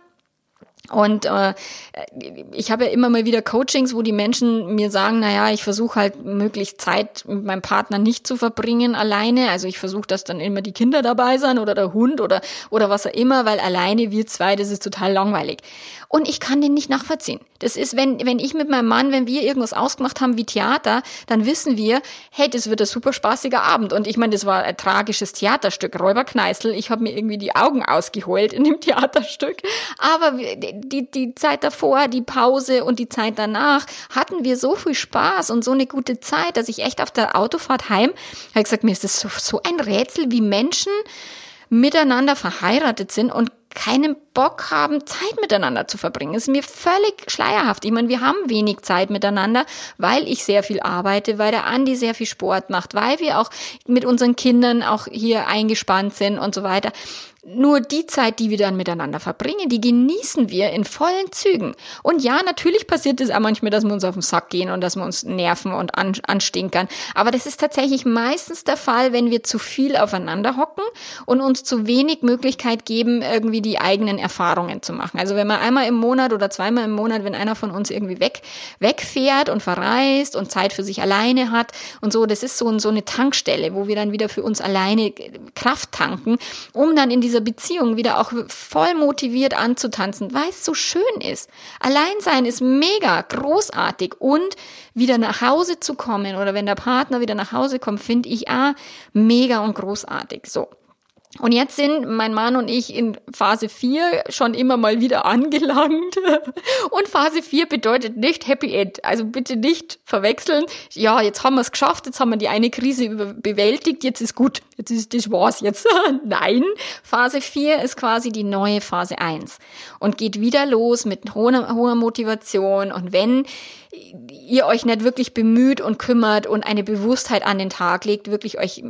und äh, ich habe ja immer mal wieder Coachings, wo die Menschen mir sagen, na ja, ich versuche halt möglichst Zeit mit meinem Partner nicht zu verbringen alleine. Also ich versuche, dass dann immer die Kinder dabei sind oder der Hund oder oder was auch immer, weil alleine wir zwei, das ist total langweilig. Und ich kann den nicht nachvollziehen. Das ist, wenn, wenn ich mit meinem Mann, wenn wir irgendwas ausgemacht haben wie Theater, dann wissen wir, hey, das wird ein super spaßiger Abend. Und ich meine, das war ein tragisches Theaterstück, Räuberkneißl. Ich habe mir irgendwie die Augen ausgeheult in dem Theaterstück. Aber die, die Zeit davor, die Pause und die Zeit danach hatten wir so viel Spaß und so eine gute Zeit, dass ich echt auf der Autofahrt heim habe gesagt, mir ist das so, so ein Rätsel, wie Menschen miteinander verheiratet sind und keinen Bock haben, Zeit miteinander zu verbringen. Das ist mir völlig schleierhaft. Ich meine, wir haben wenig Zeit miteinander, weil ich sehr viel arbeite, weil der Andi sehr viel Sport macht, weil wir auch mit unseren Kindern auch hier eingespannt sind und so weiter. Nur die Zeit, die wir dann miteinander verbringen, die genießen wir in vollen Zügen. Und ja, natürlich passiert es auch manchmal, dass wir uns auf den Sack gehen und dass wir uns nerven und anstinkern. Aber das ist tatsächlich meistens der Fall, wenn wir zu viel aufeinander hocken und uns zu wenig Möglichkeit geben, irgendwie die eigenen Erfahrungen zu machen. Also wenn man einmal im Monat oder zweimal im Monat, wenn einer von uns irgendwie weg, wegfährt und verreist und Zeit für sich alleine hat und so, das ist so, so eine Tankstelle, wo wir dann wieder für uns alleine Kraft tanken, um dann in diese dieser Beziehung wieder auch voll motiviert anzutanzen, weil es so schön ist. Alleinsein ist mega großartig und wieder nach Hause zu kommen oder wenn der Partner wieder nach Hause kommt, finde ich ah, mega und großartig. So. Und jetzt sind mein Mann und ich in Phase 4 schon immer mal wieder angelangt. Und Phase 4 bedeutet nicht Happy End. Also bitte nicht verwechseln. Ja, jetzt haben wir es geschafft, jetzt haben wir die eine Krise bewältigt, jetzt ist gut. Jetzt ist das war's jetzt. Nein, Phase 4 ist quasi die neue Phase 1 und geht wieder los mit hoher, hoher Motivation. Und wenn ihr euch nicht wirklich bemüht und kümmert und eine Bewusstheit an den Tag legt, wirklich euch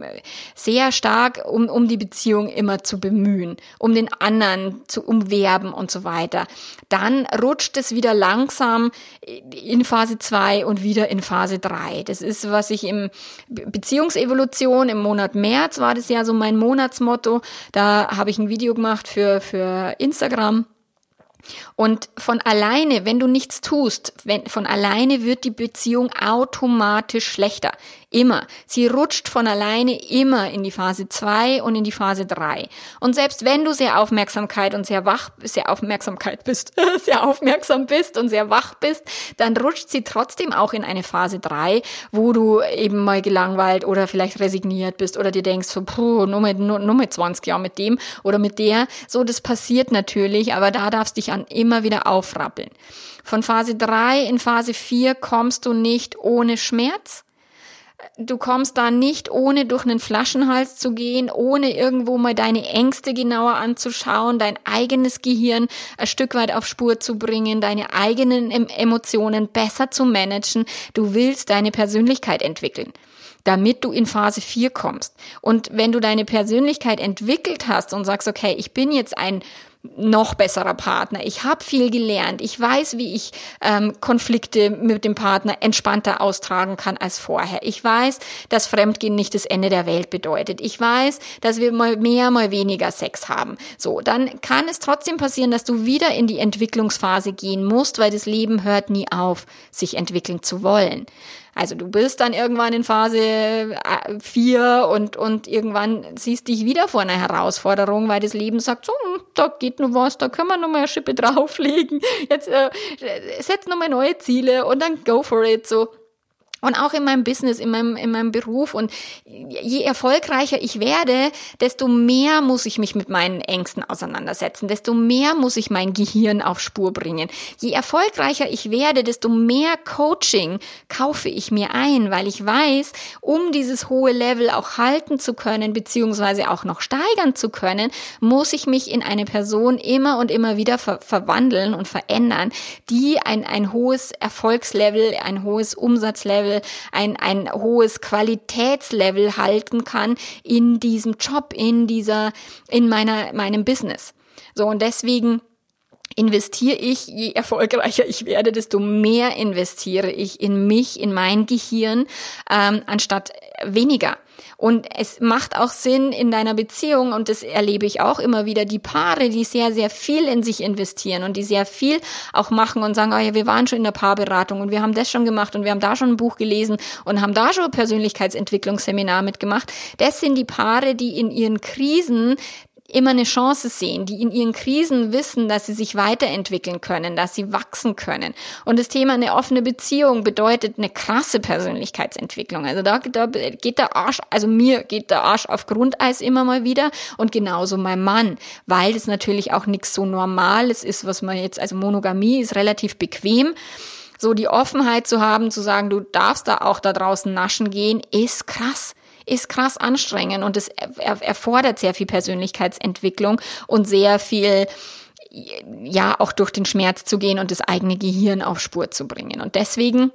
sehr stark um, um die Beziehung immer zu bemühen, um den anderen zu umwerben und so weiter, dann rutscht es wieder langsam in Phase 2 und wieder in Phase 3. Das ist, was ich im Beziehungsevolution im Monat März war das ja so mein Monatsmotto. Da habe ich ein Video gemacht für, für Instagram und von alleine, wenn du nichts tust, wenn, von alleine wird die Beziehung automatisch schlechter. Immer. Sie rutscht von alleine immer in die Phase 2 und in die Phase 3. Und selbst wenn du sehr Aufmerksamkeit und sehr wach, sehr Aufmerksamkeit bist, sehr aufmerksam bist und sehr wach bist, dann rutscht sie trotzdem auch in eine Phase 3, wo du eben mal gelangweilt oder vielleicht resigniert bist oder dir denkst, so, puh, nur mit, nur, nur mit 20 Jahren mit dem oder mit der. So, das passiert natürlich, aber da darfst dich an immer wieder aufrappeln. Von Phase 3 in Phase 4 kommst du nicht ohne Schmerz du kommst da nicht ohne durch einen Flaschenhals zu gehen, ohne irgendwo mal deine Ängste genauer anzuschauen, dein eigenes Gehirn ein Stück weit auf Spur zu bringen, deine eigenen Emotionen besser zu managen. Du willst deine Persönlichkeit entwickeln. damit du in Phase 4 kommst. Und wenn du deine Persönlichkeit entwickelt hast und sagst, okay, ich bin jetzt ein noch besserer Partner. Ich habe viel gelernt. Ich weiß, wie ich ähm, Konflikte mit dem Partner entspannter austragen kann als vorher. Ich weiß, dass Fremdgehen nicht das Ende der Welt bedeutet. Ich weiß, dass wir mal mehr, mal weniger Sex haben. So, dann kann es trotzdem passieren, dass du wieder in die Entwicklungsphase gehen musst, weil das Leben hört nie auf, sich entwickeln zu wollen. Also du bist dann irgendwann in Phase 4 äh, und, und irgendwann siehst dich wieder vor einer Herausforderung, weil das Leben sagt, so, hm, da geht noch was, da können wir noch mal eine Schippe drauflegen, jetzt äh, setz noch mal neue Ziele und dann go for it, so. Und auch in meinem Business, in meinem, in meinem Beruf. Und je erfolgreicher ich werde, desto mehr muss ich mich mit meinen Ängsten auseinandersetzen, desto mehr muss ich mein Gehirn auf Spur bringen. Je erfolgreicher ich werde, desto mehr Coaching kaufe ich mir ein, weil ich weiß, um dieses hohe Level auch halten zu können, beziehungsweise auch noch steigern zu können, muss ich mich in eine Person immer und immer wieder ver verwandeln und verändern, die ein, ein hohes Erfolgslevel, ein hohes Umsatzlevel, Level, ein, ein hohes Qualitätslevel halten kann in diesem Job, in dieser, in meiner, meinem Business. So, und deswegen investiere ich, je erfolgreicher ich werde, desto mehr investiere ich in mich, in mein Gehirn, ähm, anstatt weniger. Und es macht auch Sinn in deiner Beziehung, und das erlebe ich auch immer wieder, die Paare, die sehr, sehr viel in sich investieren und die sehr viel auch machen und sagen, oh ja, wir waren schon in der Paarberatung und wir haben das schon gemacht und wir haben da schon ein Buch gelesen und haben da schon ein Persönlichkeitsentwicklungsseminar mitgemacht. Das sind die Paare, die in ihren Krisen immer eine Chance sehen, die in ihren Krisen wissen, dass sie sich weiterentwickeln können, dass sie wachsen können. Und das Thema eine offene Beziehung bedeutet eine krasse Persönlichkeitsentwicklung. Also da, da geht der Arsch, also mir geht der Arsch auf Grundeis immer mal wieder und genauso mein Mann, weil das natürlich auch nichts so Normales ist, was man jetzt, also Monogamie ist relativ bequem so die Offenheit zu haben, zu sagen, du darfst da auch da draußen naschen gehen, ist krass ist krass anstrengend und es erfordert sehr viel Persönlichkeitsentwicklung und sehr viel ja auch durch den Schmerz zu gehen und das eigene Gehirn auf Spur zu bringen. Und deswegen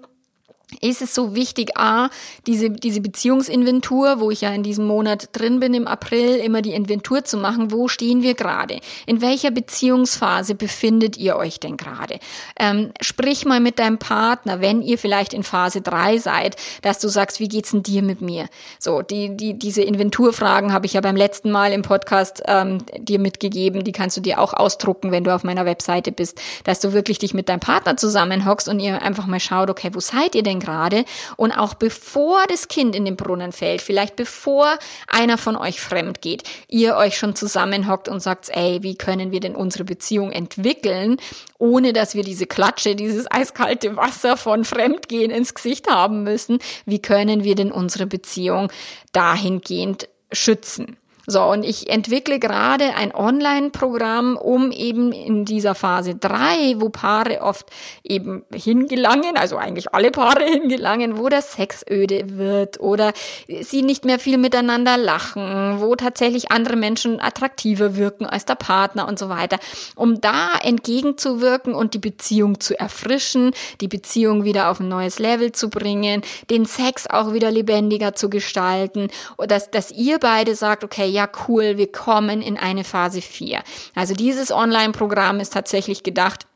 ist es so wichtig, a, diese, diese Beziehungsinventur, wo ich ja in diesem Monat drin bin im April, immer die Inventur zu machen, wo stehen wir gerade? In welcher Beziehungsphase befindet ihr euch denn gerade? Ähm, sprich mal mit deinem Partner, wenn ihr vielleicht in Phase drei seid, dass du sagst, wie geht's denn dir mit mir? So, die, die, diese Inventurfragen habe ich ja beim letzten Mal im Podcast ähm, dir mitgegeben, die kannst du dir auch ausdrucken, wenn du auf meiner Webseite bist, dass du wirklich dich mit deinem Partner zusammenhockst und ihr einfach mal schaut, okay, wo seid ihr denn denn gerade? Und auch bevor das Kind in den Brunnen fällt, vielleicht bevor einer von euch fremd geht, ihr euch schon zusammenhockt und sagt, ey, wie können wir denn unsere Beziehung entwickeln, ohne dass wir diese Klatsche, dieses eiskalte Wasser von Fremdgehen ins Gesicht haben müssen? Wie können wir denn unsere Beziehung dahingehend schützen? So, und ich entwickle gerade ein Online-Programm, um eben in dieser Phase drei, wo Paare oft eben hingelangen, also eigentlich alle Paare hingelangen, wo das Sex öde wird oder sie nicht mehr viel miteinander lachen, wo tatsächlich andere Menschen attraktiver wirken als der Partner und so weiter, um da entgegenzuwirken und die Beziehung zu erfrischen, die Beziehung wieder auf ein neues Level zu bringen, den Sex auch wieder lebendiger zu gestalten, dass, dass ihr beide sagt, okay, ja cool, wir kommen in eine Phase 4. Also dieses Online-Programm ist tatsächlich gedacht,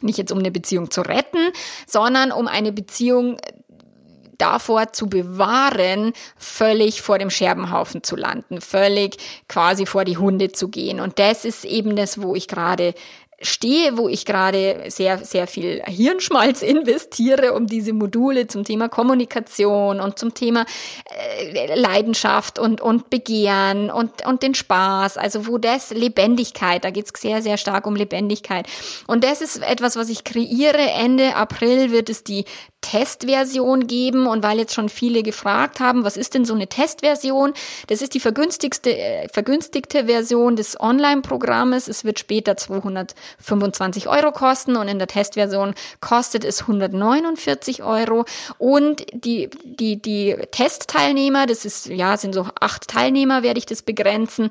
nicht jetzt um eine Beziehung zu retten, sondern um eine Beziehung davor zu bewahren, völlig vor dem Scherbenhaufen zu landen, völlig quasi vor die Hunde zu gehen. Und das ist eben das, wo ich gerade stehe, wo ich gerade sehr, sehr viel Hirnschmalz investiere, um diese Module zum Thema Kommunikation und zum Thema äh, Leidenschaft und, und Begehren und, und den Spaß, also wo das Lebendigkeit, da geht's sehr, sehr stark um Lebendigkeit. Und das ist etwas, was ich kreiere. Ende April wird es die Testversion geben und weil jetzt schon viele gefragt haben, was ist denn so eine Testversion? Das ist die vergünstigste, äh, vergünstigte Version des Online-Programmes. Es wird später 200 25 Euro kosten und in der Testversion kostet es 149 Euro. Und die, die, die Testteilnehmer, das ist, ja, sind so acht Teilnehmer, werde ich das begrenzen,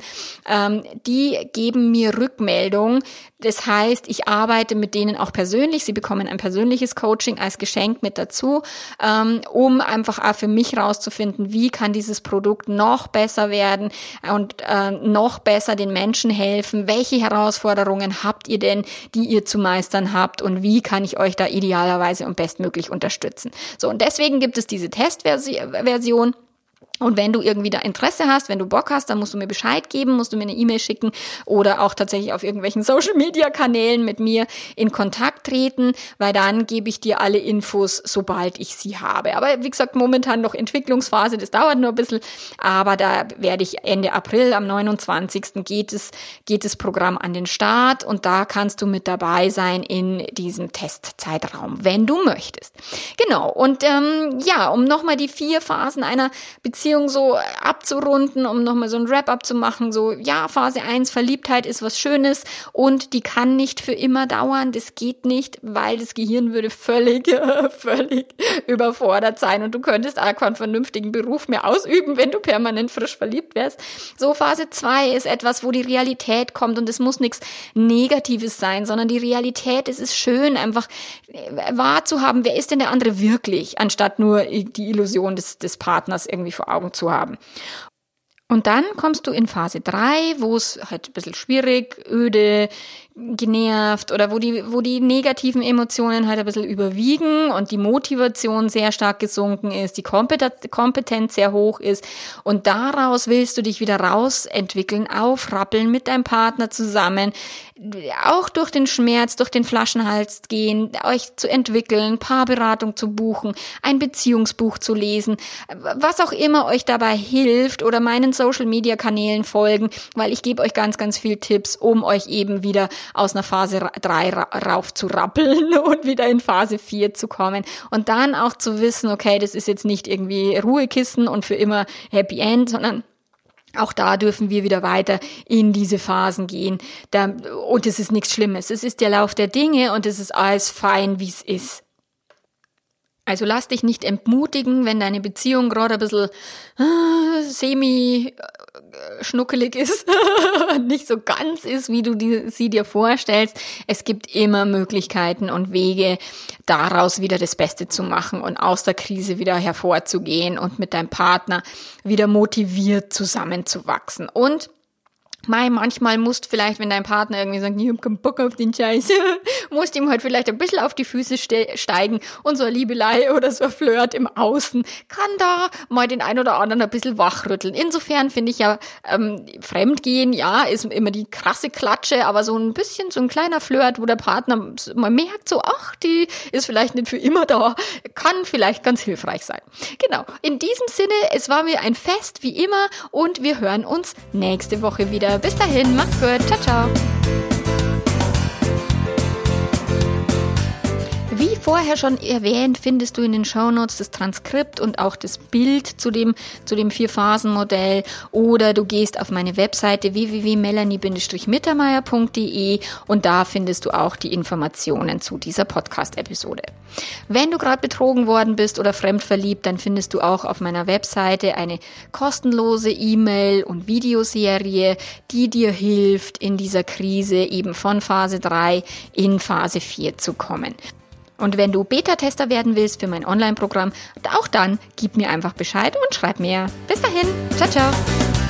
ähm, die geben mir Rückmeldung. Das heißt, ich arbeite mit denen auch persönlich. Sie bekommen ein persönliches Coaching als Geschenk mit dazu, ähm, um einfach auch für mich rauszufinden, wie kann dieses Produkt noch besser werden und äh, noch besser den Menschen helfen. Welche Herausforderungen habt ihr denn, die ihr zu meistern habt und wie kann ich euch da idealerweise und bestmöglich unterstützen? So, und deswegen gibt es diese Testversion. Und wenn du irgendwie da Interesse hast, wenn du Bock hast, dann musst du mir Bescheid geben, musst du mir eine E-Mail schicken oder auch tatsächlich auf irgendwelchen Social-Media-Kanälen mit mir in Kontakt treten, weil dann gebe ich dir alle Infos, sobald ich sie habe. Aber wie gesagt, momentan noch Entwicklungsphase, das dauert nur ein bisschen, aber da werde ich Ende April, am 29. geht es, geht das Programm an den Start und da kannst du mit dabei sein in diesem Testzeitraum, wenn du möchtest. Genau, und ähm, ja, um nochmal die vier Phasen einer Beziehung Beziehung so abzurunden, um nochmal so ein Wrap-up zu machen, so, ja, Phase 1, Verliebtheit ist was Schönes und die kann nicht für immer dauern, das geht nicht, weil das Gehirn würde völlig, völlig überfordert sein und du könntest auch keinen vernünftigen Beruf mehr ausüben, wenn du permanent frisch verliebt wärst. So, Phase 2 ist etwas, wo die Realität kommt und es muss nichts Negatives sein, sondern die Realität, es ist schön, einfach wahrzuhaben, wer ist denn der andere wirklich, anstatt nur die Illusion des, des Partners irgendwie vor Augen Augen zu haben. Und dann kommst du in Phase 3, wo es halt ein bisschen schwierig, öde, genervt oder wo die, wo die negativen Emotionen halt ein bisschen überwiegen und die Motivation sehr stark gesunken ist, die Kompetenz sehr hoch ist. Und daraus willst du dich wieder rausentwickeln, aufrappeln mit deinem Partner zusammen, auch durch den Schmerz, durch den Flaschenhals gehen, euch zu entwickeln, Paarberatung zu buchen, ein Beziehungsbuch zu lesen, was auch immer euch dabei hilft oder meinen Social Media Kanälen folgen, weil ich gebe euch ganz, ganz viel Tipps, um euch eben wieder aus einer Phase 3 rauf zu rappeln und wieder in Phase 4 zu kommen und dann auch zu wissen, okay, das ist jetzt nicht irgendwie Ruhekissen und für immer Happy End, sondern auch da dürfen wir wieder weiter in diese Phasen gehen. Und es ist nichts Schlimmes. Es ist der Lauf der Dinge und es ist alles fein, wie es ist. Also lass dich nicht entmutigen, wenn deine Beziehung gerade ein bisschen äh, semi äh, schnuckelig ist, nicht so ganz ist, wie du die, sie dir vorstellst. Es gibt immer Möglichkeiten und Wege, daraus wieder das Beste zu machen und aus der Krise wieder hervorzugehen und mit deinem Partner wieder motiviert zusammenzuwachsen. Und Mai, manchmal musst vielleicht, wenn dein Partner irgendwie sagt, ich hab keinen Bock auf den Scheiß, musst ihm halt vielleicht ein bisschen auf die Füße steigen und so eine Liebelei oder so ein Flirt im Außen kann da mal den ein oder anderen ein bisschen wachrütteln. Insofern finde ich ja, ähm, Fremdgehen, ja, ist immer die krasse Klatsche, aber so ein bisschen so ein kleiner Flirt, wo der Partner mal merkt, so, ach, die ist vielleicht nicht für immer da, kann vielleicht ganz hilfreich sein. Genau. In diesem Sinne, es war mir ein Fest wie immer und wir hören uns nächste Woche wieder. Bis dahin, mach's gut. Ciao, ciao. Vorher schon erwähnt, findest du in den Shownotes das Transkript und auch das Bild zu dem, zu dem Vier-Phasen-Modell oder du gehst auf meine Webseite www.melanie-mittermeier.de und da findest du auch die Informationen zu dieser Podcast-Episode. Wenn du gerade betrogen worden bist oder fremdverliebt, dann findest du auch auf meiner Webseite eine kostenlose E-Mail und Videoserie, die dir hilft, in dieser Krise eben von Phase 3 in Phase 4 zu kommen. Und wenn du Beta-Tester werden willst für mein Online-Programm, auch dann gib mir einfach Bescheid und schreib mir. Bis dahin. Ciao, ciao.